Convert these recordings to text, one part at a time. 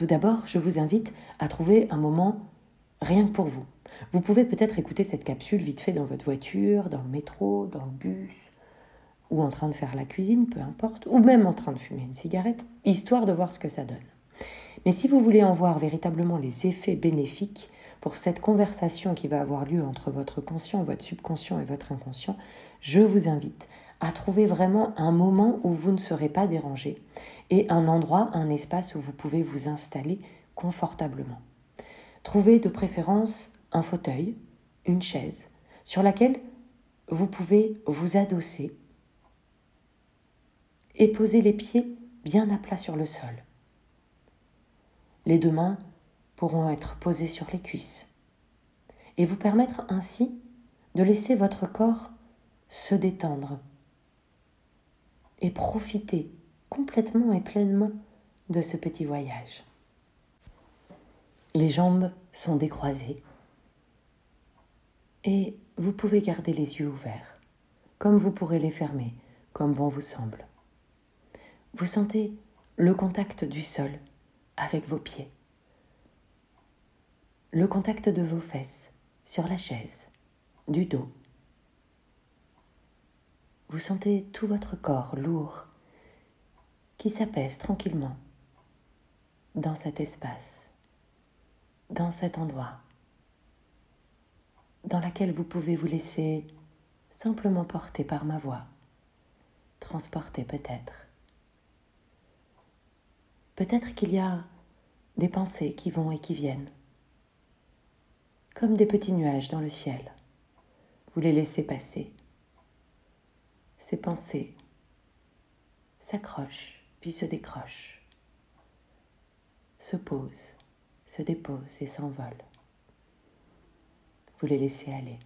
Tout d'abord, je vous invite à trouver un moment rien que pour vous. Vous pouvez peut-être écouter cette capsule vite fait dans votre voiture, dans le métro, dans le bus, ou en train de faire la cuisine, peu importe, ou même en train de fumer une cigarette, histoire de voir ce que ça donne. Mais si vous voulez en voir véritablement les effets bénéfiques pour cette conversation qui va avoir lieu entre votre conscient, votre subconscient et votre inconscient, je vous invite à trouver vraiment un moment où vous ne serez pas dérangé et un endroit, un espace où vous pouvez vous installer confortablement. Trouvez de préférence un fauteuil, une chaise, sur laquelle vous pouvez vous adosser et poser les pieds bien à plat sur le sol. Les deux mains pourront être posées sur les cuisses et vous permettre ainsi de laisser votre corps se détendre et profiter complètement et pleinement de ce petit voyage. Les jambes sont décroisées et vous pouvez garder les yeux ouverts, comme vous pourrez les fermer, comme bon vous semble. Vous sentez le contact du sol avec vos pieds, le contact de vos fesses sur la chaise, du dos. Vous sentez tout votre corps lourd qui s'apaise tranquillement dans cet espace, dans cet endroit, dans lequel vous pouvez vous laisser simplement porter par ma voix, transporter peut-être. Peut-être qu'il y a des pensées qui vont et qui viennent, comme des petits nuages dans le ciel. Vous les laissez passer. Ces pensées s'accrochent puis se décrochent, se posent, se déposent et s'envolent. Vous les laissez aller.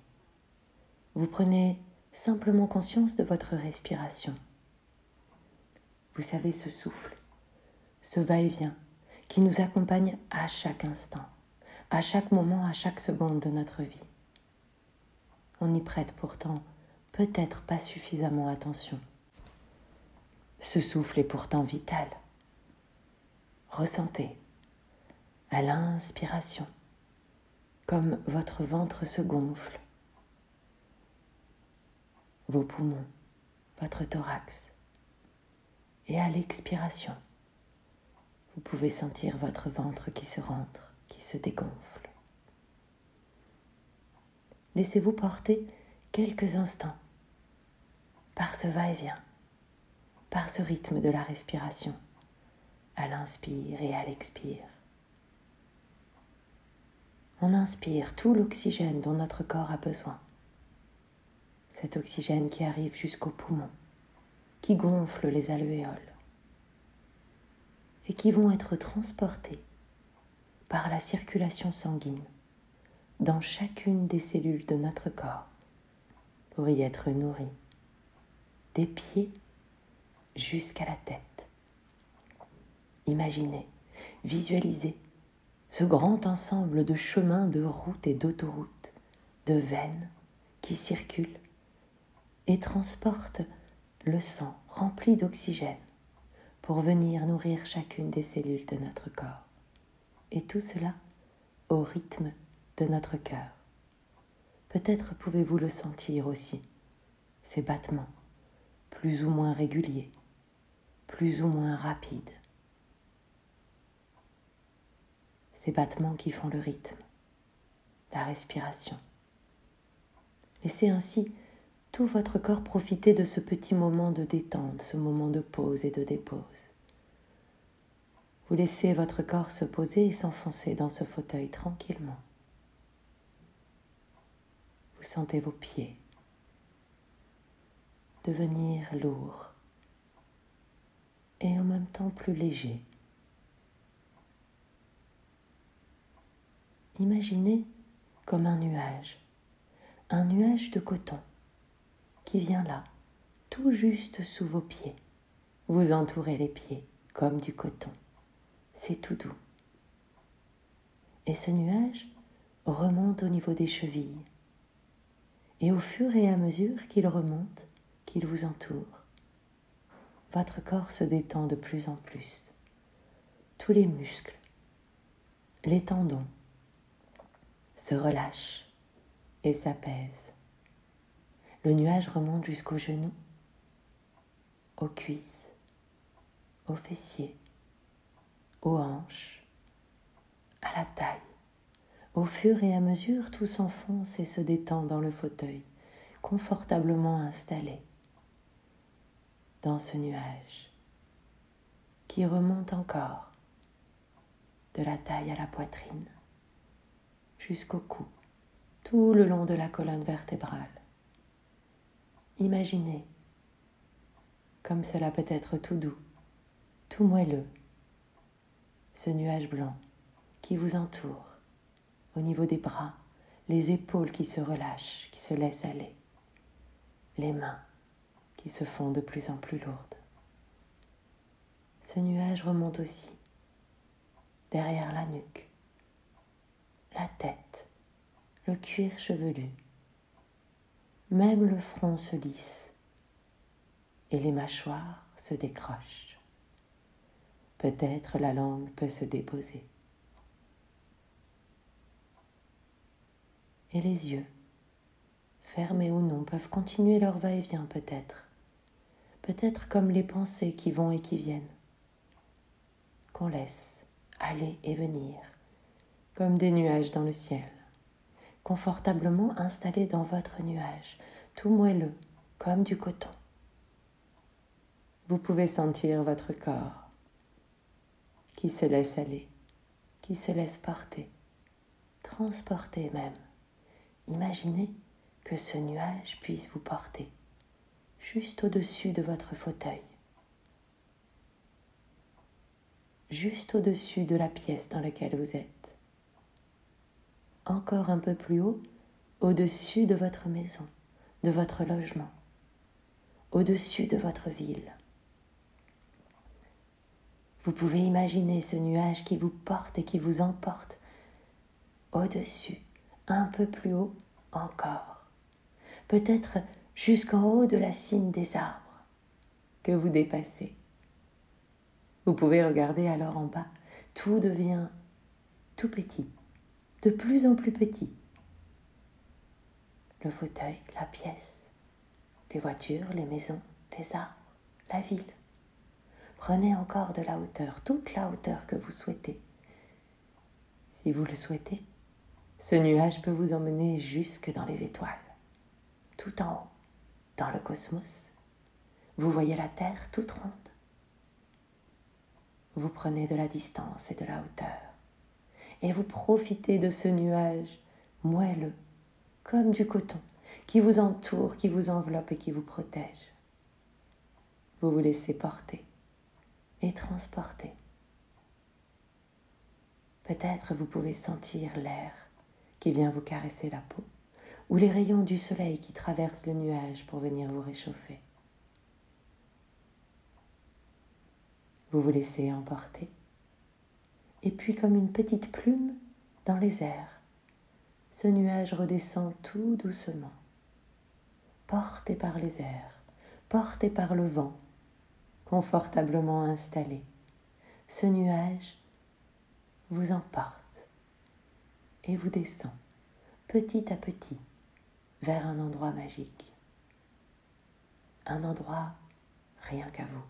Vous prenez simplement conscience de votre respiration. Vous savez ce souffle ce va-et-vient qui nous accompagne à chaque instant, à chaque moment, à chaque seconde de notre vie. On y prête pourtant peut-être pas suffisamment attention. Ce souffle est pourtant vital. Ressentez à l'inspiration comme votre ventre se gonfle, vos poumons, votre thorax, et à l'expiration vous pouvez sentir votre ventre qui se rentre, qui se dégonfle. Laissez-vous porter quelques instants par ce va-et-vient, par ce rythme de la respiration, à l'inspire et à l'expire. On inspire tout l'oxygène dont notre corps a besoin. Cet oxygène qui arrive jusqu'aux poumons, qui gonfle les alvéoles et qui vont être transportés par la circulation sanguine dans chacune des cellules de notre corps pour y être nourris, des pieds jusqu'à la tête. Imaginez, visualisez ce grand ensemble de chemins, de routes et d'autoroutes, de veines qui circulent et transportent le sang rempli d'oxygène pour venir nourrir chacune des cellules de notre corps. Et tout cela au rythme de notre cœur. Peut-être pouvez-vous le sentir aussi, ces battements, plus ou moins réguliers, plus ou moins rapides. Ces battements qui font le rythme, la respiration. Laissez ainsi tout votre corps profiter de ce petit moment de détente, ce moment de pause et de dépose. Vous laissez votre corps se poser et s'enfoncer dans ce fauteuil tranquillement. Vous sentez vos pieds devenir lourds et en même temps plus légers. Imaginez comme un nuage, un nuage de coton qui vient là, tout juste sous vos pieds. Vous entourez les pieds comme du coton. C'est tout doux. Et ce nuage remonte au niveau des chevilles. Et au fur et à mesure qu'il remonte, qu'il vous entoure, votre corps se détend de plus en plus. Tous les muscles les tendons se relâchent et s'apaisent. Le nuage remonte jusqu'aux genoux, aux cuisses, aux fessiers, aux hanches, à la taille. Au fur et à mesure, tout s'enfonce et se détend dans le fauteuil, confortablement installé dans ce nuage qui remonte encore de la taille à la poitrine jusqu'au cou, tout le long de la colonne vertébrale. Imaginez comme cela peut être tout doux, tout moelleux, ce nuage blanc qui vous entoure au niveau des bras, les épaules qui se relâchent, qui se laissent aller, les mains qui se font de plus en plus lourdes. Ce nuage remonte aussi derrière la nuque, la tête, le cuir chevelu. Même le front se lisse et les mâchoires se décrochent. Peut-être la langue peut se déposer. Et les yeux, fermés ou non, peuvent continuer leur va-et-vient peut-être. Peut-être comme les pensées qui vont et qui viennent. Qu'on laisse aller et venir, comme des nuages dans le ciel, confortablement installés dans votre nuage, tout moelleux, comme du coton. Vous pouvez sentir votre corps qui se laisse aller, qui se laisse porter, transporter même. Imaginez que ce nuage puisse vous porter juste au-dessus de votre fauteuil, juste au-dessus de la pièce dans laquelle vous êtes, encore un peu plus haut, au-dessus de votre maison, de votre logement, au-dessus de votre ville. Vous pouvez imaginer ce nuage qui vous porte et qui vous emporte au-dessus, un peu plus haut encore, peut-être jusqu'en haut de la cime des arbres que vous dépassez. Vous pouvez regarder alors en bas, tout devient tout petit, de plus en plus petit. Le fauteuil, la pièce, les voitures, les maisons, les arbres, la ville. Prenez encore de la hauteur, toute la hauteur que vous souhaitez. Si vous le souhaitez, ce nuage peut vous emmener jusque dans les étoiles, tout en haut, dans le cosmos. Vous voyez la Terre toute ronde. Vous prenez de la distance et de la hauteur, et vous profitez de ce nuage moelleux, comme du coton, qui vous entoure, qui vous enveloppe et qui vous protège. Vous vous laissez porter et transporter. Peut-être vous pouvez sentir l'air qui vient vous caresser la peau, ou les rayons du soleil qui traversent le nuage pour venir vous réchauffer. Vous vous laissez emporter, et puis comme une petite plume dans les airs, ce nuage redescend tout doucement, porté par les airs, porté par le vent, confortablement installé. Ce nuage vous emporte et vous descend petit à petit vers un endroit magique. Un endroit rien qu'à vous.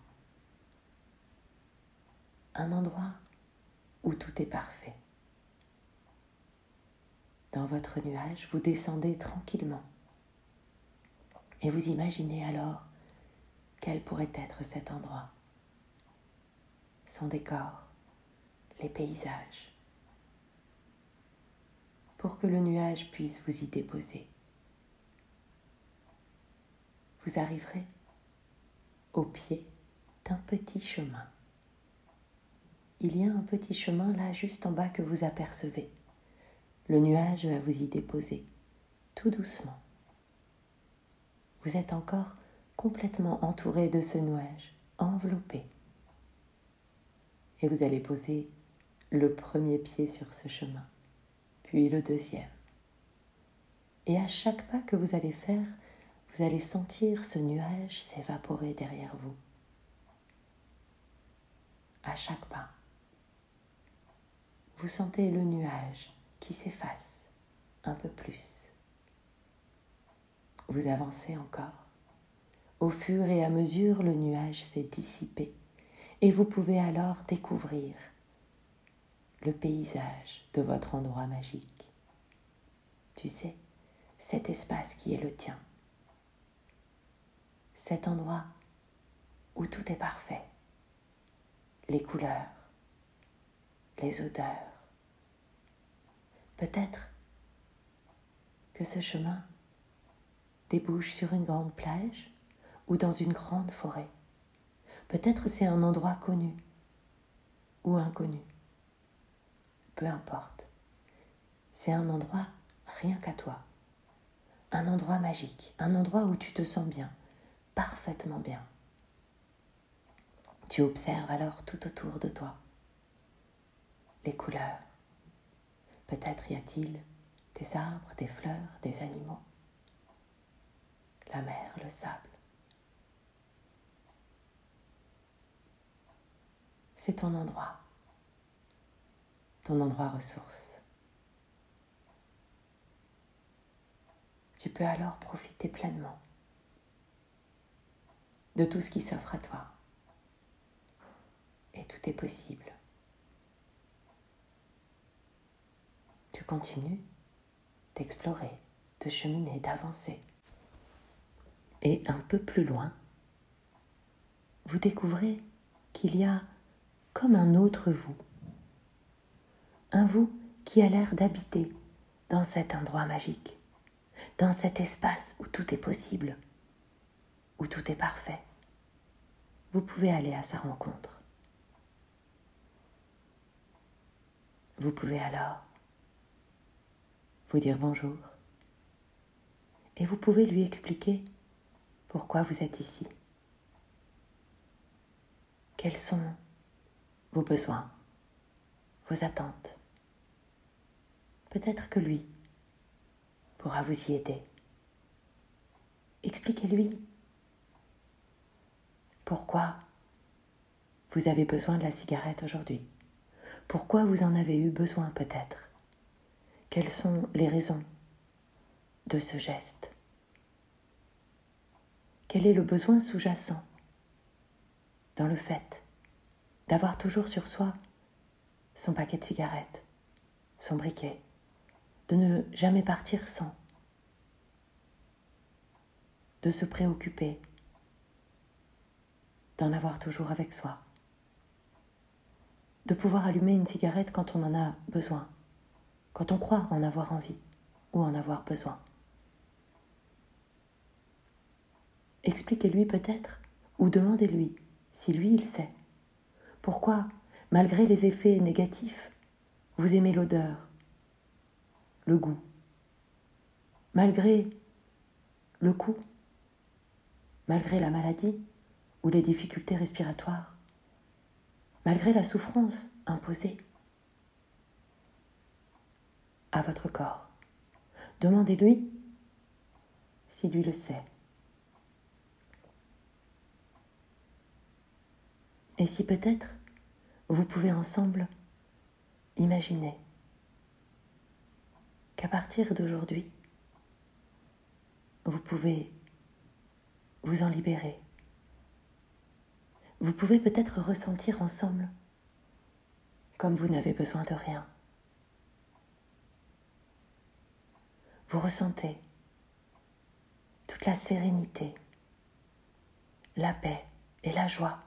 Un endroit où tout est parfait. Dans votre nuage, vous descendez tranquillement et vous imaginez alors quel pourrait être cet endroit Son décor, les paysages, pour que le nuage puisse vous y déposer. Vous arriverez au pied d'un petit chemin. Il y a un petit chemin là juste en bas que vous apercevez. Le nuage va vous y déposer, tout doucement. Vous êtes encore complètement entouré de ce nuage, enveloppé. Et vous allez poser le premier pied sur ce chemin, puis le deuxième. Et à chaque pas que vous allez faire, vous allez sentir ce nuage s'évaporer derrière vous. À chaque pas. vous sentez le nuage qui s'efface un peu plus. Vous avancez encore. Au fur et à mesure, le nuage s'est dissipé et vous pouvez alors découvrir le paysage de votre endroit magique. Tu sais, cet espace qui est le tien. Cet endroit où tout est parfait. Les couleurs, les odeurs. Peut-être que ce chemin débouche sur une grande plage ou dans une grande forêt. Peut-être c'est un endroit connu ou inconnu. Peu importe. C'est un endroit rien qu'à toi. Un endroit magique, un endroit où tu te sens bien, parfaitement bien. Tu observes alors tout autour de toi les couleurs. Peut-être y a-t-il des arbres, des fleurs, des animaux, la mer, le sable. C'est ton endroit, ton endroit ressource. Tu peux alors profiter pleinement de tout ce qui s'offre à toi. Et tout est possible. Tu continues d'explorer, de cheminer, d'avancer. Et un peu plus loin, vous découvrez qu'il y a comme un autre vous. Un vous qui a l'air d'habiter dans cet endroit magique, dans cet espace où tout est possible, où tout est parfait. Vous pouvez aller à sa rencontre. Vous pouvez alors vous dire bonjour et vous pouvez lui expliquer pourquoi vous êtes ici. Quels sont vos besoins, vos attentes? Peut-être que lui pourra vous y aider. Expliquez-lui pourquoi vous avez besoin de la cigarette aujourd'hui? Pourquoi vous en avez eu besoin peut-être? Quelles sont les raisons de ce geste? Quel est le besoin sous-jacent dans le fait d'avoir toujours sur soi son paquet de cigarettes, son briquet, de ne jamais partir sans, de se préoccuper, d'en avoir toujours avec soi de pouvoir allumer une cigarette quand on en a besoin, quand on croit en avoir envie ou en avoir besoin. Expliquez-lui peut-être ou demandez-lui si lui il sait. Pourquoi, malgré les effets négatifs, vous aimez l'odeur, le goût, malgré le coup, malgré la maladie ou les difficultés respiratoires malgré la souffrance imposée à votre corps. Demandez-lui si lui le sait. Et si peut-être vous pouvez ensemble imaginer qu'à partir d'aujourd'hui, vous pouvez vous en libérer vous pouvez peut-être ressentir ensemble comme vous n'avez besoin de rien. Vous ressentez toute la sérénité, la paix et la joie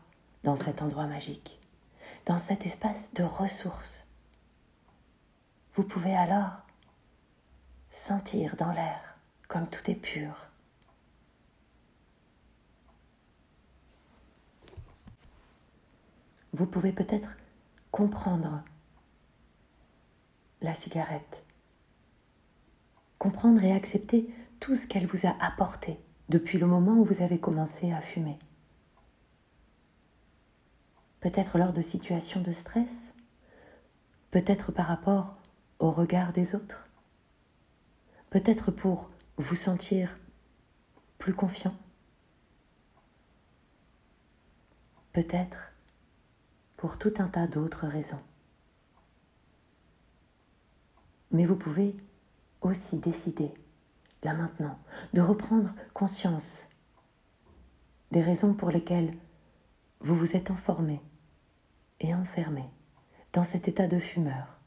dans cet endroit magique, dans cet espace de ressources. Vous pouvez alors sentir dans l'air comme tout est pur, vous pouvez peut-être comprendre la cigarette, comprendre et accepter tout ce qu'elle vous a apporté depuis le moment où vous avez commencé à fumer. Peut-être lors de situations de stress, peut-être par rapport au regard des autres, peut-être pour vous sentir plus confiant, peut-être pour tout un tas d'autres raisons. Mais vous pouvez aussi décider, là maintenant, de reprendre conscience des raisons pour lesquelles vous vous êtes enfermé et enfermé dans cet état de fumeur,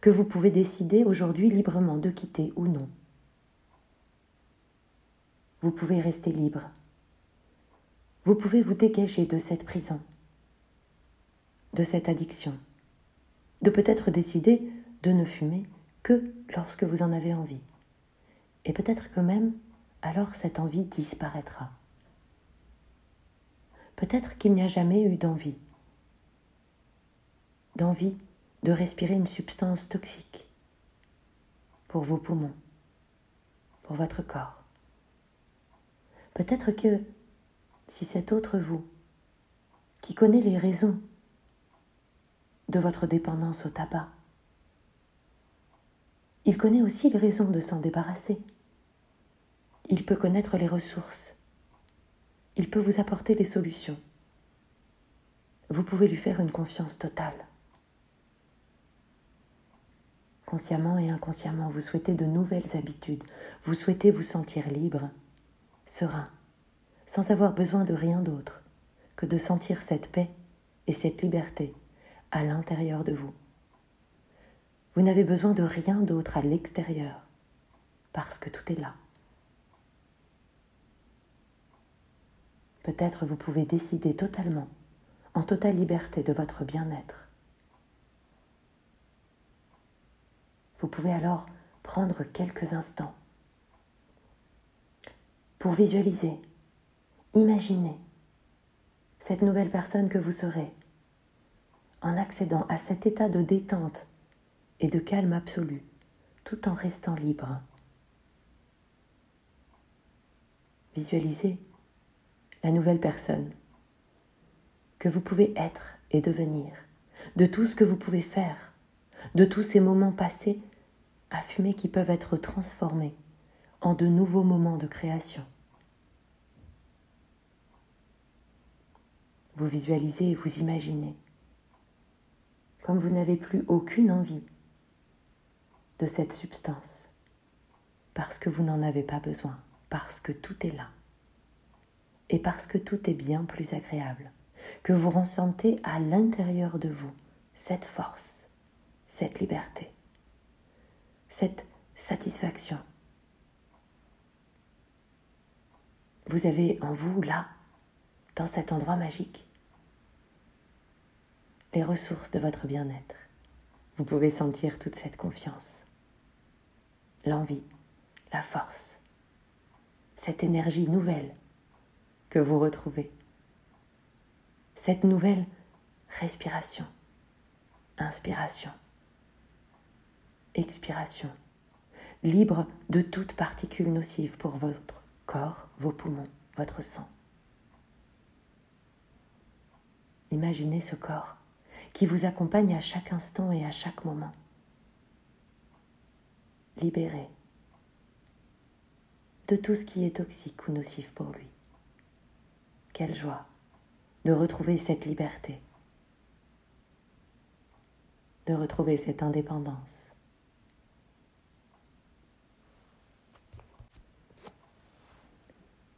que vous pouvez décider aujourd'hui librement de quitter ou non. Vous pouvez rester libre. Vous pouvez vous dégager de cette prison, de cette addiction, de peut-être décider de ne fumer que lorsque vous en avez envie. Et peut-être que même alors cette envie disparaîtra. Peut-être qu'il n'y a jamais eu d'envie. D'envie de respirer une substance toxique pour vos poumons, pour votre corps. Peut-être que si cet autre vous, qui connaît les raisons de votre dépendance au tabac, il connaît aussi les raisons de s'en débarrasser. Il peut connaître les ressources. Il peut vous apporter les solutions. Vous pouvez lui faire une confiance totale. Consciemment et inconsciemment, vous souhaitez de nouvelles habitudes. Vous souhaitez vous sentir libre, serein, sans avoir besoin de rien d'autre que de sentir cette paix et cette liberté à l'intérieur de vous. Vous n'avez besoin de rien d'autre à l'extérieur, parce que tout est là. Peut-être vous pouvez décider totalement, en totale liberté de votre bien-être. Vous pouvez alors prendre quelques instants pour visualiser, imaginer cette nouvelle personne que vous serez en accédant à cet état de détente et de calme absolu, tout en restant libre. Visualisez la nouvelle personne que vous pouvez être et devenir, de tout ce que vous pouvez faire, de tous ces moments passés à fumer qui peuvent être transformés en de nouveaux moments de création. Vous visualisez et vous imaginez comme vous n'avez plus aucune envie de cette substance, parce que vous n'en avez pas besoin, parce que tout est là, et parce que tout est bien plus agréable, que vous ressentez à l'intérieur de vous cette force, cette liberté, cette satisfaction. Vous avez en vous, là, dans cet endroit magique, les ressources de votre bien-être. Vous pouvez sentir toute cette confiance, l'envie, la force, cette énergie nouvelle que vous retrouvez, cette nouvelle respiration, inspiration, expiration, libre de toute particule nocive pour votre corps, vos poumons, votre sang. Imaginez ce corps qui vous accompagne à chaque instant et à chaque moment. Libéré de tout ce qui est toxique ou nocif pour lui. Quelle joie de retrouver cette liberté, de retrouver cette indépendance.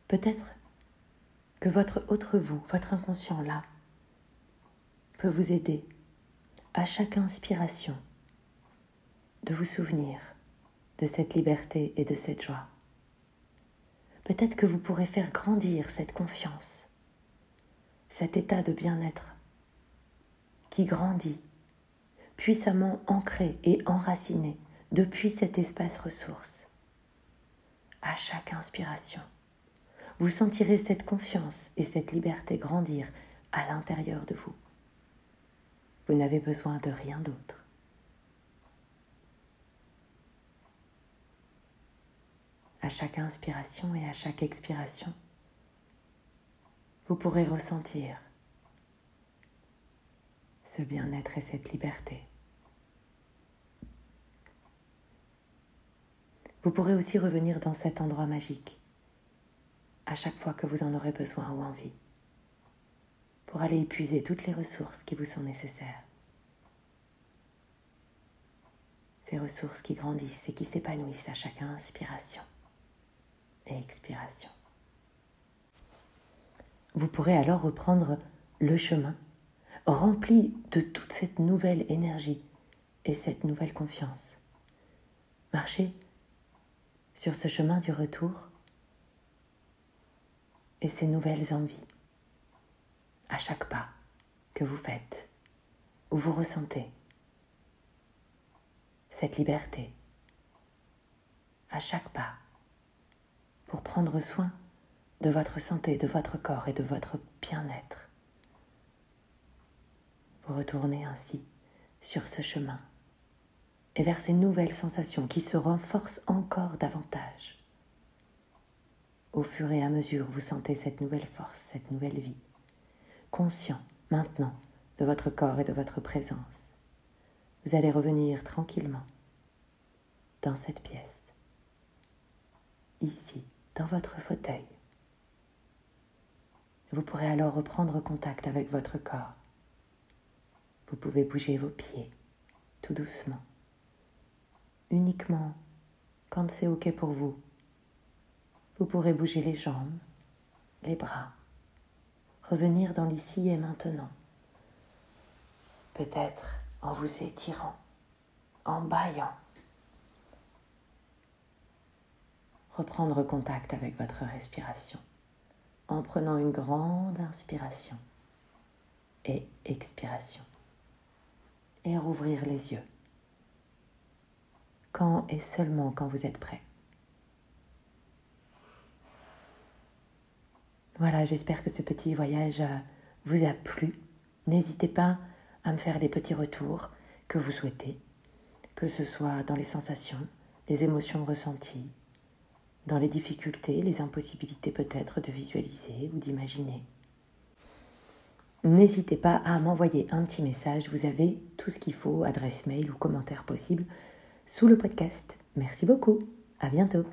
Peut-être que votre autre vous, votre inconscient là, peut vous aider à chaque inspiration de vous souvenir de cette liberté et de cette joie. Peut-être que vous pourrez faire grandir cette confiance, cet état de bien-être qui grandit, puissamment ancré et enraciné depuis cet espace ressource. À chaque inspiration, vous sentirez cette confiance et cette liberté grandir à l'intérieur de vous. Vous n'avez besoin de rien d'autre. À chaque inspiration et à chaque expiration, vous pourrez ressentir ce bien-être et cette liberté. Vous pourrez aussi revenir dans cet endroit magique à chaque fois que vous en aurez besoin ou envie pour aller épuiser toutes les ressources qui vous sont nécessaires. ces ressources qui grandissent et qui s'épanouissent à chaque inspiration et expiration. Vous pourrez alors reprendre le chemin rempli de toute cette nouvelle énergie et cette nouvelle confiance. Marchez sur ce chemin du retour et ces nouvelles envies à chaque pas que vous faites, où vous ressentez cette liberté à chaque pas pour prendre soin de votre santé, de votre corps et de votre bien-être. Vous retournez ainsi sur ce chemin et vers ces nouvelles sensations qui se renforcent encore davantage. Au fur et à mesure, vous sentez cette nouvelle force, cette nouvelle vie, conscient maintenant de votre corps et de votre présence. Vous allez revenir tranquillement dans cette pièce, ici, dans votre fauteuil. Vous pourrez alors reprendre contact avec votre corps. Vous pouvez bouger vos pieds tout doucement, uniquement quand c'est OK pour vous. Vous pourrez bouger les jambes, les bras, revenir dans l'ici et maintenant. Peut-être en vous étirant, en baillant. Reprendre contact avec votre respiration en prenant une grande inspiration et expiration. Et rouvrir les yeux. Quand et seulement quand vous êtes prêt. Voilà, j'espère que ce petit voyage euh, vous a plu. N'hésitez pas à me faire les petits retours que vous souhaitez, que ce soit dans les sensations, les émotions ressenties, dans les difficultés, les impossibilités peut-être de visualiser ou d'imaginer. N'hésitez pas à m'envoyer un petit message, vous avez tout ce qu'il faut, adresse mail ou commentaire possible, sous le podcast. Merci beaucoup, à bientôt.